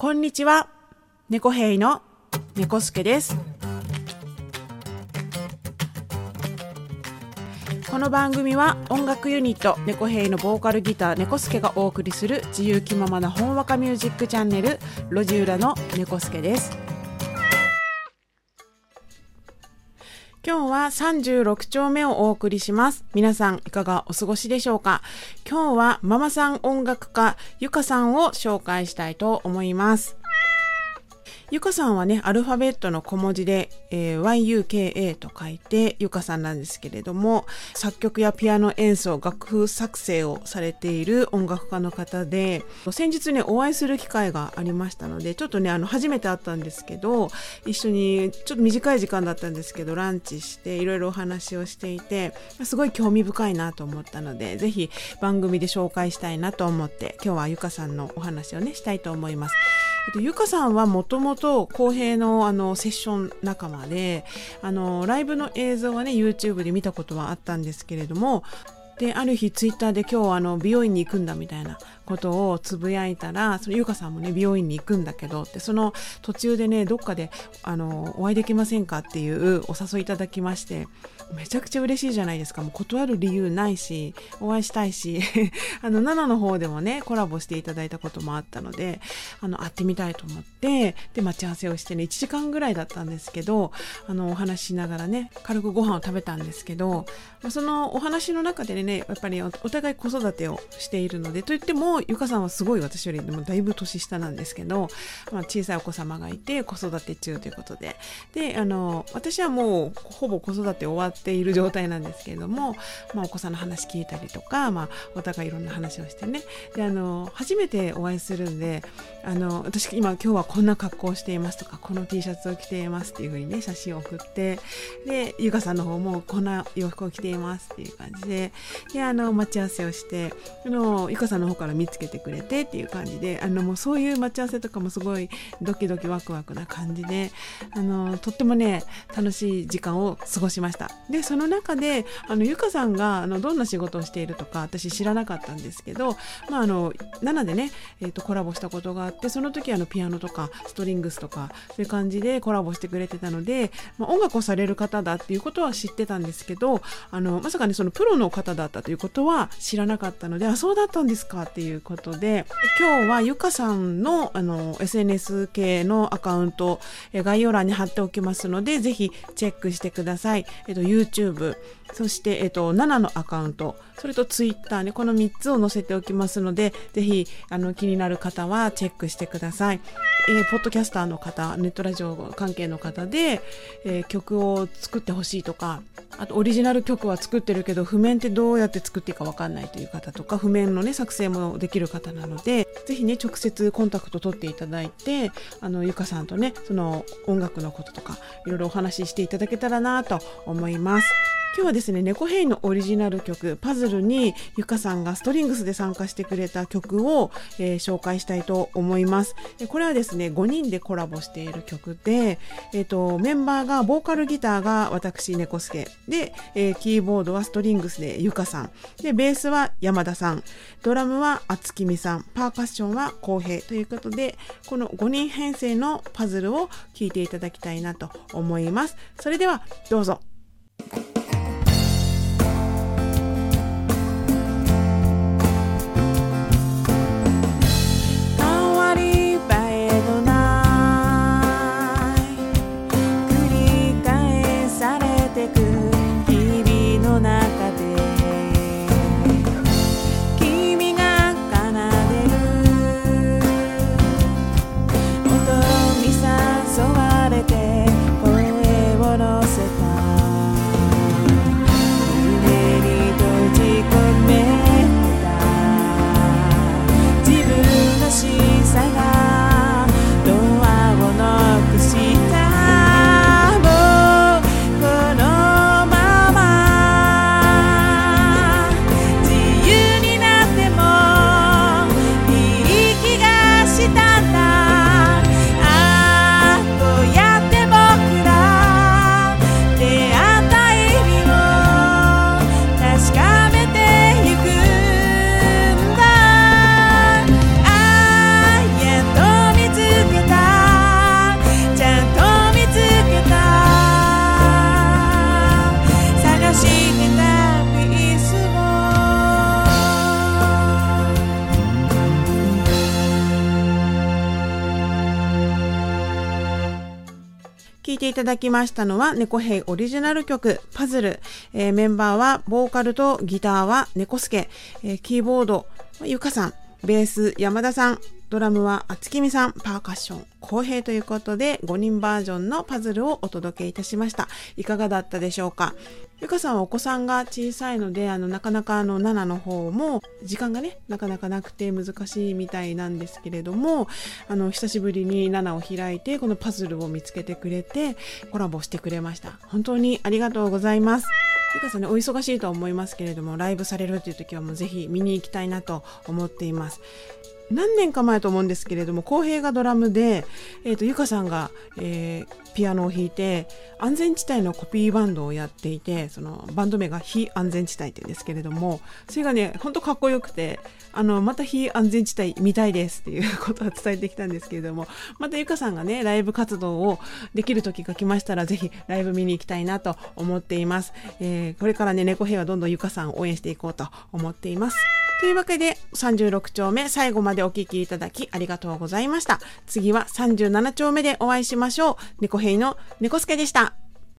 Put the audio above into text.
こんにちは。猫兵の猫助です。この番組は音楽ユニット猫兵のボーカルギター猫助がお送りする自由気ままなほんわかミュージックチャンネル路地裏の猫助です。今日は36丁目をお送りします。皆さんいかがお過ごしでしょうか？今日はママさん音楽家ゆかさんを紹介したいと思います。ゆかさんはね、アルファベットの小文字で、えー YUKA と書いてゆかさんなんですけれども、作曲やピアノ演奏、楽譜作成をされている音楽家の方で、先日ね、お会いする機会がありましたので、ちょっとね、あの、初めて会ったんですけど、一緒に、ちょっと短い時間だったんですけど、ランチして、いろいろお話をしていて、すごい興味深いなと思ったので、ぜひ番組で紹介したいなと思って、今日はゆかさんのお話をね、したいと思います。えっと、ゆかさんはもともと公平のあのセッション仲間であのライブの映像はね YouTube で見たことはあったんですけれどもである日ツイッターで今日あの美容院に行くんだみたいなことをつぶやいたらそのゆかさんもね美容院に行くんだけどってその途中でねどっかであのお会いできませんかっていうお誘いいただきましてめちゃくちゃ嬉しいじゃないですか。もう断る理由ないしお会いしたいし あの7の方でもねコラボしていただいたこともあったのであの会ってみたいと思ってで待ち合わせをしてね1時間ぐらいだったんですけどあのお話しながらね軽くご飯を食べたんですけどまあそのお話の中でねやっぱりおお互い子育てをしているのでといってもゆかさんはすごい私よりもだいぶ年下なんですけど、まあ、小さいお子様がいて子育て中ということで。であの私はもうほぼ子育て終わっている状態なんですけれども、まあ、お子さんの話聞いたりとか、まあ、お互いいろんな話をしてね。であの初めてお会いするんであの私今今日はこんな格好をしていますとかこの T シャツを着ていますっていう風にね写真を送ってでゆかさんの方もこんな洋服を着ていますっていう感じでであの待ち合わせをしてあのゆかさんの方から見つけてくれてっていう感じであのもうそういう待ち合わせとかもすごいドキドキワクワクな感じであのとってもね楽しい時間を過ごしました。でその中であのゆかさんがあのどんな仕事をしているとか私知らなかったんですけど、まあ、あの7でね、えー、とコラボしたことがあってその時あのピアノとかストリングスとかそういう感じでコラボしてくれてたので、まあ、音楽をされる方だっていうことは知ってたんですけどあのまさかねそのプロの方だったということは知らなかったのであそうだったんですかっていういうことで今日はゆかさんのあの SNS 系のアカウント概要欄に貼っておきますのでぜひチェックしてください。えっと YouTube そして、えっと、7のアカウント、それと Twitter ね、この3つを載せておきますので、ぜひ、あの、気になる方はチェックしてください。えーポッドキャスターの方、ネットラジオ関係の方で、えー曲を作ってほしいとか、あとオリジナル曲は作ってるけど、譜面ってどうやって作っていいか分かんないという方とか、譜面のね、作成もできる方なので、是非ね、直接コンタクト取っていただいて、あの、ゆかさんとね、その音楽のこととか、いろいろお話ししていただけたらなと思います。今日はですね、猫ヘイのオリジナル曲、パズルにゆかさんがストリングスで参加してくれた曲を、えー紹介したいと思います。これはですね、5人でコラボしている曲で、えっ、と、メンバーが、ボーカルギターが私、猫助。で、えーキーボードはストリングスでゆかさん。で、ベースは山田さん。ドラムは厚きみさん。パーカッションは浩平ということで、この5人編成のパズルを聴いていただきたいなと思います。それでは、どうぞ。ていただきましたのは、猫兵オリジナル曲、パズル。えー、メンバーは、ボーカルとギターは猫助、えー、キーボード、ゆかさん、ベース、山田さん、ドラムは厚きみさん、パーカッション、公平ということで5人バージョンのパズルをお届けいたしました。いかがだったでしょうか？ゆかさんはお子さんが小さいので、あの、なかなかあの、7の方も、時間がね、なかなかなくて難しいみたいなんですけれども、あの、久しぶりに7を開いて、このパズルを見つけてくれて、コラボしてくれました。本当にありがとうございます。ゆかさんね、お忙しいと思いますけれども、ライブされるという時はもうぜひ見に行きたいなと思っています。何年か前と思うんですけれども浩平がドラムで、えーと、ゆかさんが、えー、ピアノを弾いて安全地帯のコピーバンドをやっていてそのバンド名が非安全地帯って言うんですけれどもそれがねほんとかっこよくてあのまた非安全地帯見たいですっていうことは伝えてきたんですけれどもまたゆかさんがねライブ活動をできる時が来ましたらぜひライブ見に行きたいなと思っています、えー、これからね猫兵はどんどんゆかさんを応援していこうと思っています。というわけで、36丁目最後までお聴きいただきありがとうございました。次は37丁目でお会いしましょう。猫兵の猫助でした。